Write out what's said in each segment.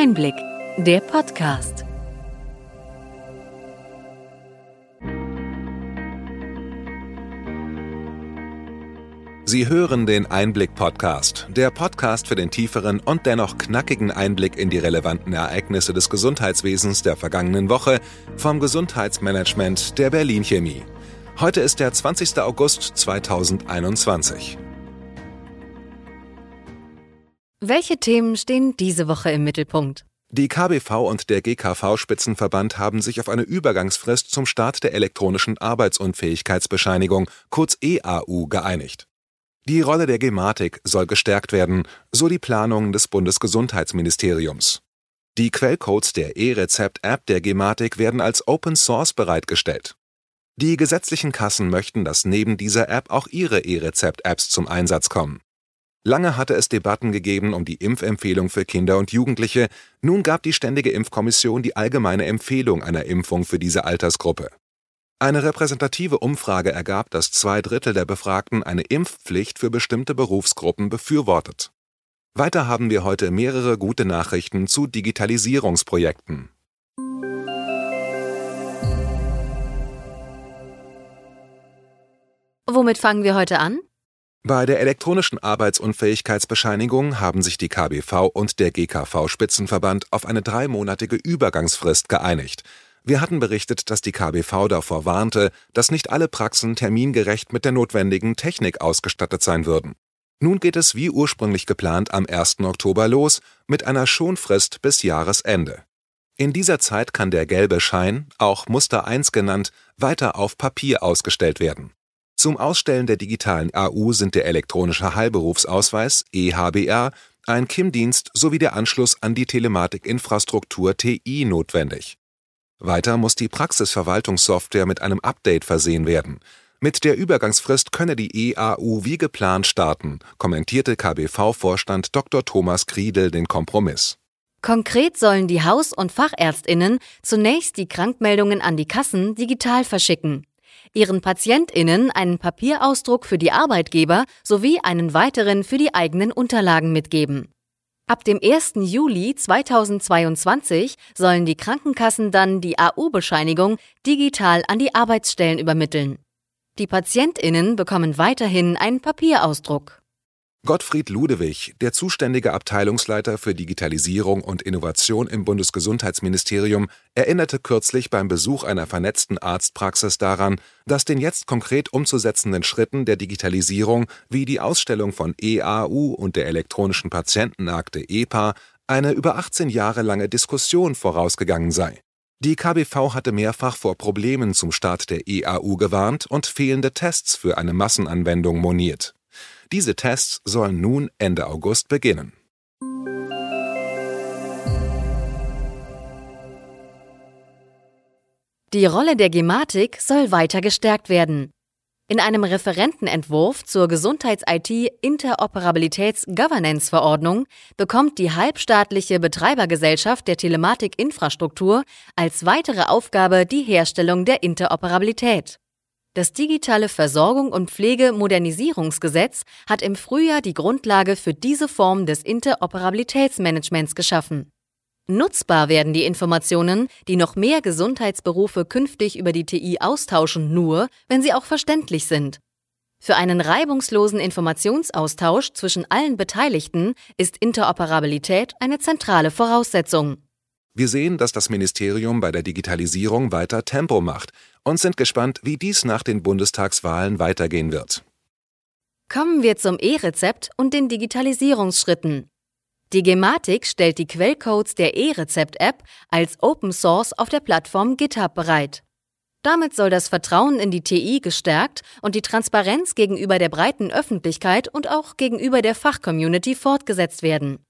Einblick, der Podcast. Sie hören den Einblick-Podcast, der Podcast für den tieferen und dennoch knackigen Einblick in die relevanten Ereignisse des Gesundheitswesens der vergangenen Woche vom Gesundheitsmanagement der Berlin Chemie. Heute ist der 20. August 2021. Welche Themen stehen diese Woche im Mittelpunkt? Die KBV und der GKV-Spitzenverband haben sich auf eine Übergangsfrist zum Start der elektronischen Arbeitsunfähigkeitsbescheinigung, kurz EAU, geeinigt. Die Rolle der Gematik soll gestärkt werden, so die Planung des Bundesgesundheitsministeriums. Die Quellcodes der E-Rezept-App der Gematik werden als Open Source bereitgestellt. Die gesetzlichen Kassen möchten, dass neben dieser App auch ihre E-Rezept-Apps zum Einsatz kommen. Lange hatte es Debatten gegeben um die Impfempfehlung für Kinder und Jugendliche, nun gab die Ständige Impfkommission die allgemeine Empfehlung einer Impfung für diese Altersgruppe. Eine repräsentative Umfrage ergab, dass zwei Drittel der Befragten eine Impfpflicht für bestimmte Berufsgruppen befürwortet. Weiter haben wir heute mehrere gute Nachrichten zu Digitalisierungsprojekten. Womit fangen wir heute an? Bei der elektronischen Arbeitsunfähigkeitsbescheinigung haben sich die KBV und der GKV-Spitzenverband auf eine dreimonatige Übergangsfrist geeinigt. Wir hatten berichtet, dass die KBV davor warnte, dass nicht alle Praxen termingerecht mit der notwendigen Technik ausgestattet sein würden. Nun geht es wie ursprünglich geplant am 1. Oktober los, mit einer Schonfrist bis Jahresende. In dieser Zeit kann der gelbe Schein, auch Muster 1 genannt, weiter auf Papier ausgestellt werden. Zum Ausstellen der digitalen AU sind der elektronische Heilberufsausweis EHBR, ein KIM-Dienst sowie der Anschluss an die Telematikinfrastruktur TI notwendig. Weiter muss die Praxisverwaltungssoftware mit einem Update versehen werden. Mit der Übergangsfrist könne die EAU wie geplant starten, kommentierte KBV-Vorstand Dr. Thomas Kriedel den Kompromiss. Konkret sollen die Haus- und Fachärztinnen zunächst die Krankmeldungen an die Kassen digital verschicken, ihren Patientinnen einen Papierausdruck für die Arbeitgeber sowie einen weiteren für die eigenen Unterlagen mitgeben. Ab dem 1. Juli 2022 sollen die Krankenkassen dann die AU-Bescheinigung digital an die Arbeitsstellen übermitteln. Die Patientinnen bekommen weiterhin einen Papierausdruck. Gottfried Ludewig, der zuständige Abteilungsleiter für Digitalisierung und Innovation im Bundesgesundheitsministerium, erinnerte kürzlich beim Besuch einer vernetzten Arztpraxis daran, dass den jetzt konkret umzusetzenden Schritten der Digitalisierung wie die Ausstellung von EAU und der elektronischen Patientenakte EPA eine über 18 Jahre lange Diskussion vorausgegangen sei. Die KBV hatte mehrfach vor Problemen zum Start der EAU gewarnt und fehlende Tests für eine Massenanwendung moniert. Diese Tests sollen nun Ende August beginnen. Die Rolle der Gematik soll weiter gestärkt werden. In einem Referentenentwurf zur Gesundheits-IT-Interoperabilitäts-Governance-Verordnung bekommt die halbstaatliche Betreibergesellschaft der Telematikinfrastruktur als weitere Aufgabe die Herstellung der Interoperabilität. Das digitale Versorgung und Pflegemodernisierungsgesetz hat im Frühjahr die Grundlage für diese Form des Interoperabilitätsmanagements geschaffen. Nutzbar werden die Informationen, die noch mehr Gesundheitsberufe künftig über die TI austauschen, nur, wenn sie auch verständlich sind. Für einen reibungslosen Informationsaustausch zwischen allen Beteiligten ist Interoperabilität eine zentrale Voraussetzung. Wir sehen, dass das Ministerium bei der Digitalisierung weiter Tempo macht und sind gespannt, wie dies nach den Bundestagswahlen weitergehen wird. Kommen wir zum E-Rezept und den Digitalisierungsschritten. Die Gematik stellt die Quellcodes der E-Rezept-App als Open Source auf der Plattform GitHub bereit. Damit soll das Vertrauen in die TI gestärkt und die Transparenz gegenüber der breiten Öffentlichkeit und auch gegenüber der Fachcommunity fortgesetzt werden.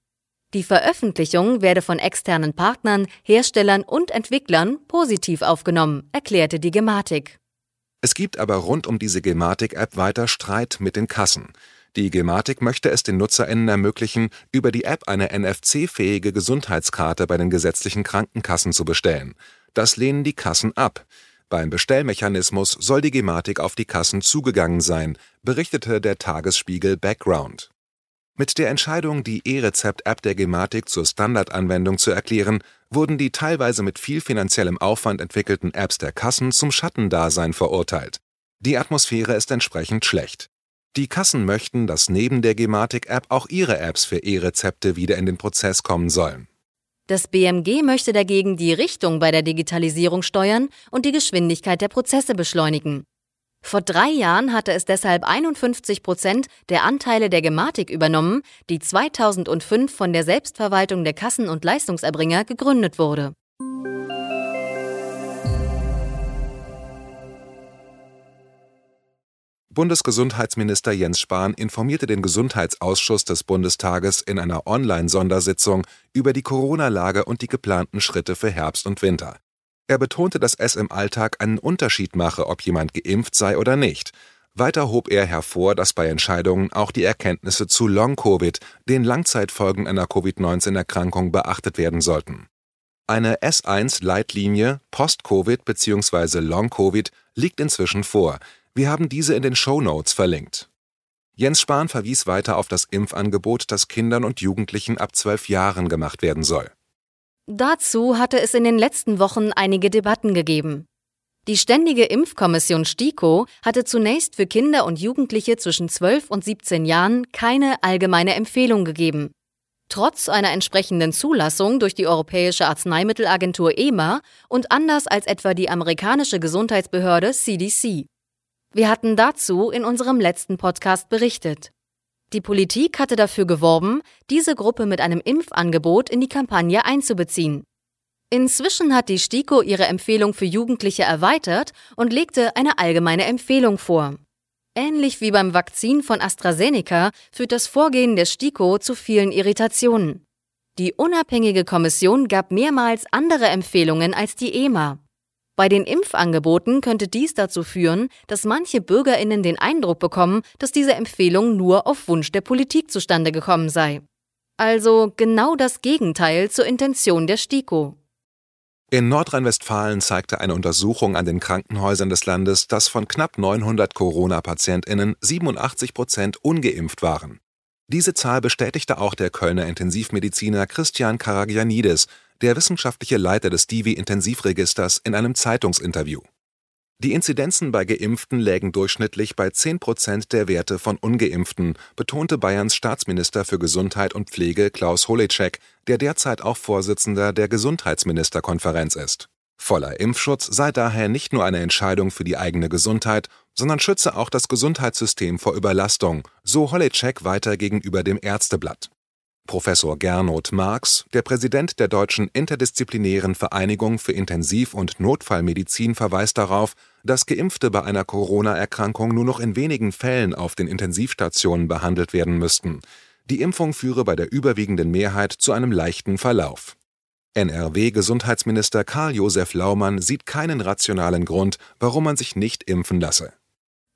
Die Veröffentlichung werde von externen Partnern, Herstellern und Entwicklern positiv aufgenommen, erklärte die Gematik. Es gibt aber rund um diese Gematik-App weiter Streit mit den Kassen. Die Gematik möchte es den NutzerInnen ermöglichen, über die App eine NFC-fähige Gesundheitskarte bei den gesetzlichen Krankenkassen zu bestellen. Das lehnen die Kassen ab. Beim Bestellmechanismus soll die Gematik auf die Kassen zugegangen sein, berichtete der Tagesspiegel Background. Mit der Entscheidung, die E-Rezept-App der Gematik zur Standardanwendung zu erklären, wurden die teilweise mit viel finanziellem Aufwand entwickelten Apps der Kassen zum Schattendasein verurteilt. Die Atmosphäre ist entsprechend schlecht. Die Kassen möchten, dass neben der Gematik-App auch ihre Apps für E-Rezepte wieder in den Prozess kommen sollen. Das BMG möchte dagegen die Richtung bei der Digitalisierung steuern und die Geschwindigkeit der Prozesse beschleunigen. Vor drei Jahren hatte es deshalb 51 Prozent der Anteile der Gematik übernommen, die 2005 von der Selbstverwaltung der Kassen- und Leistungserbringer gegründet wurde. Bundesgesundheitsminister Jens Spahn informierte den Gesundheitsausschuss des Bundestages in einer Online-Sondersitzung über die Corona-Lage und die geplanten Schritte für Herbst und Winter. Er betonte, dass es im Alltag einen Unterschied mache, ob jemand geimpft sei oder nicht. Weiter hob er hervor, dass bei Entscheidungen auch die Erkenntnisse zu Long-Covid, den Langzeitfolgen einer Covid-19-Erkrankung, beachtet werden sollten. Eine S1-Leitlinie Post-Covid bzw. Long-Covid liegt inzwischen vor. Wir haben diese in den Show Notes verlinkt. Jens Spahn verwies weiter auf das Impfangebot, das Kindern und Jugendlichen ab zwölf Jahren gemacht werden soll. Dazu hatte es in den letzten Wochen einige Debatten gegeben. Die Ständige Impfkommission STIKO hatte zunächst für Kinder und Jugendliche zwischen 12 und 17 Jahren keine allgemeine Empfehlung gegeben. Trotz einer entsprechenden Zulassung durch die Europäische Arzneimittelagentur EMA und anders als etwa die amerikanische Gesundheitsbehörde CDC. Wir hatten dazu in unserem letzten Podcast berichtet. Die Politik hatte dafür geworben, diese Gruppe mit einem Impfangebot in die Kampagne einzubeziehen. Inzwischen hat die STIKO ihre Empfehlung für Jugendliche erweitert und legte eine allgemeine Empfehlung vor. Ähnlich wie beim Vakzin von AstraZeneca führt das Vorgehen der STIKO zu vielen Irritationen. Die unabhängige Kommission gab mehrmals andere Empfehlungen als die EMA. Bei den Impfangeboten könnte dies dazu führen, dass manche Bürgerinnen den Eindruck bekommen, dass diese Empfehlung nur auf Wunsch der Politik zustande gekommen sei. Also genau das Gegenteil zur Intention der STIKO. In Nordrhein-Westfalen zeigte eine Untersuchung an den Krankenhäusern des Landes, dass von knapp 900 Corona-PatientInnen 87 Prozent ungeimpft waren. Diese Zahl bestätigte auch der Kölner Intensivmediziner Christian Karagianidis, der wissenschaftliche Leiter des Divi-Intensivregisters, in einem Zeitungsinterview. Die Inzidenzen bei Geimpften lägen durchschnittlich bei 10 Prozent der Werte von Ungeimpften, betonte Bayerns Staatsminister für Gesundheit und Pflege Klaus Holecek, der derzeit auch Vorsitzender der Gesundheitsministerkonferenz ist. Voller Impfschutz sei daher nicht nur eine Entscheidung für die eigene Gesundheit, sondern schütze auch das Gesundheitssystem vor Überlastung, so Holecek weiter gegenüber dem Ärzteblatt. Professor Gernot Marx, der Präsident der Deutschen Interdisziplinären Vereinigung für Intensiv und Notfallmedizin verweist darauf, dass Geimpfte bei einer Corona-Erkrankung nur noch in wenigen Fällen auf den Intensivstationen behandelt werden müssten. Die Impfung führe bei der überwiegenden Mehrheit zu einem leichten Verlauf. NRW-Gesundheitsminister Karl-Josef Laumann sieht keinen rationalen Grund, warum man sich nicht impfen lasse.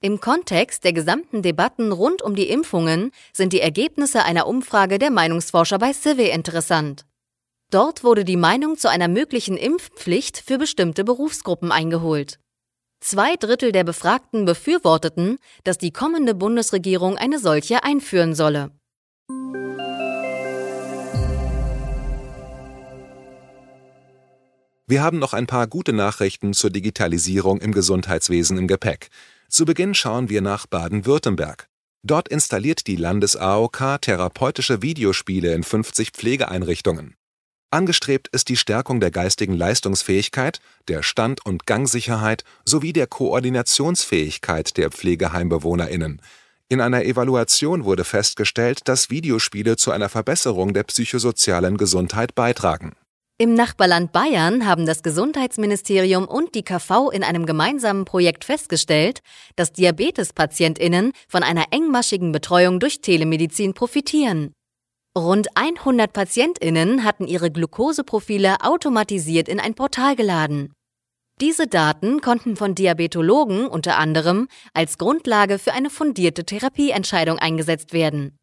Im Kontext der gesamten Debatten rund um die Impfungen sind die Ergebnisse einer Umfrage der Meinungsforscher bei Civi interessant. Dort wurde die Meinung zu einer möglichen Impfpflicht für bestimmte Berufsgruppen eingeholt. Zwei Drittel der Befragten befürworteten, dass die kommende Bundesregierung eine solche einführen solle. Wir haben noch ein paar gute Nachrichten zur Digitalisierung im Gesundheitswesen im Gepäck. Zu Beginn schauen wir nach Baden-Württemberg. Dort installiert die Landes-AOK therapeutische Videospiele in 50 Pflegeeinrichtungen. Angestrebt ist die Stärkung der geistigen Leistungsfähigkeit, der Stand- und Gangsicherheit sowie der Koordinationsfähigkeit der PflegeheimbewohnerInnen. In einer Evaluation wurde festgestellt, dass Videospiele zu einer Verbesserung der psychosozialen Gesundheit beitragen im Nachbarland Bayern haben das Gesundheitsministerium und die KV in einem gemeinsamen Projekt festgestellt, dass Diabetespatientinnen von einer engmaschigen Betreuung durch Telemedizin profitieren. Rund 100 Patientinnen hatten ihre Glukoseprofile automatisiert in ein Portal geladen. Diese Daten konnten von Diabetologen unter anderem als Grundlage für eine fundierte Therapieentscheidung eingesetzt werden.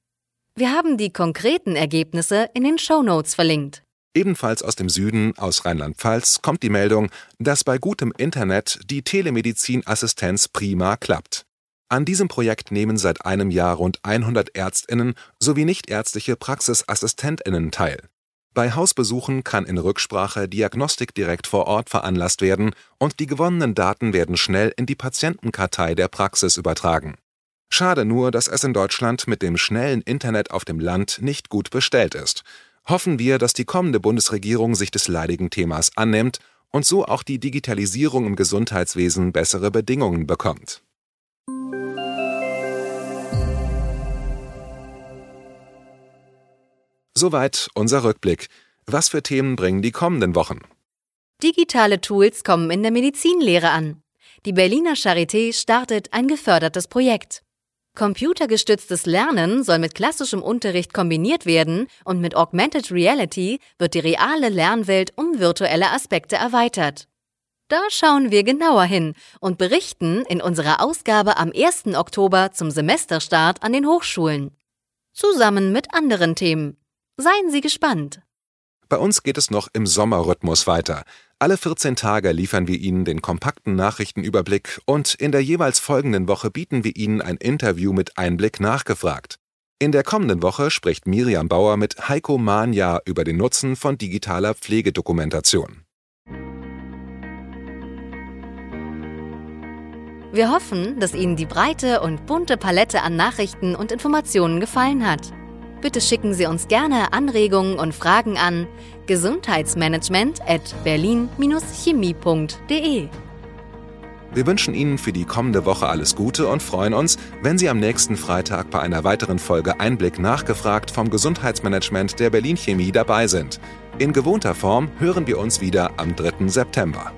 Wir haben die konkreten Ergebnisse in den Show Notes verlinkt. Ebenfalls aus dem Süden, aus Rheinland-Pfalz, kommt die Meldung, dass bei gutem Internet die Telemedizin-Assistenz prima klappt. An diesem Projekt nehmen seit einem Jahr rund 100 Ärztinnen sowie nichtärztliche Praxisassistentinnen teil. Bei Hausbesuchen kann in Rücksprache Diagnostik direkt vor Ort veranlasst werden und die gewonnenen Daten werden schnell in die Patientenkartei der Praxis übertragen. Schade nur, dass es in Deutschland mit dem schnellen Internet auf dem Land nicht gut bestellt ist. Hoffen wir, dass die kommende Bundesregierung sich des leidigen Themas annimmt und so auch die Digitalisierung im Gesundheitswesen bessere Bedingungen bekommt. Soweit unser Rückblick. Was für Themen bringen die kommenden Wochen? Digitale Tools kommen in der Medizinlehre an. Die Berliner Charité startet ein gefördertes Projekt. Computergestütztes Lernen soll mit klassischem Unterricht kombiniert werden und mit Augmented Reality wird die reale Lernwelt um virtuelle Aspekte erweitert. Da schauen wir genauer hin und berichten in unserer Ausgabe am 1. Oktober zum Semesterstart an den Hochschulen. Zusammen mit anderen Themen. Seien Sie gespannt. Bei uns geht es noch im Sommerrhythmus weiter. Alle 14 Tage liefern wir Ihnen den kompakten Nachrichtenüberblick und in der jeweils folgenden Woche bieten wir Ihnen ein Interview mit Einblick nachgefragt. In der kommenden Woche spricht Miriam Bauer mit Heiko Manja über den Nutzen von digitaler Pflegedokumentation. Wir hoffen, dass Ihnen die breite und bunte Palette an Nachrichten und Informationen gefallen hat. Bitte schicken Sie uns gerne Anregungen und Fragen an gesundheitsmanagement at berlin-chemie.de. Wir wünschen Ihnen für die kommende Woche alles Gute und freuen uns, wenn Sie am nächsten Freitag bei einer weiteren Folge Einblick nachgefragt vom Gesundheitsmanagement der Berlin Chemie dabei sind. In gewohnter Form hören wir uns wieder am 3. September.